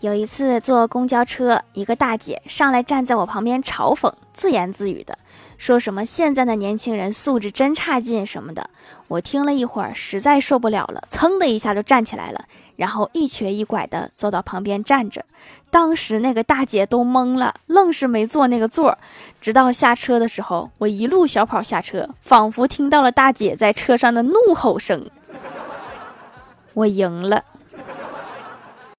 有一次坐公交车，一个大姐上来站在我旁边嘲讽，自言自语的说什么现在的年轻人素质真差劲什么的。我听了一会儿，实在受不了了，噌的一下就站起来了，然后一瘸一拐的走到旁边站着。当时那个大姐都懵了，愣是没坐那个座。直到下车的时候，我一路小跑下车，仿佛听到了大姐在车上的怒吼声。我赢了。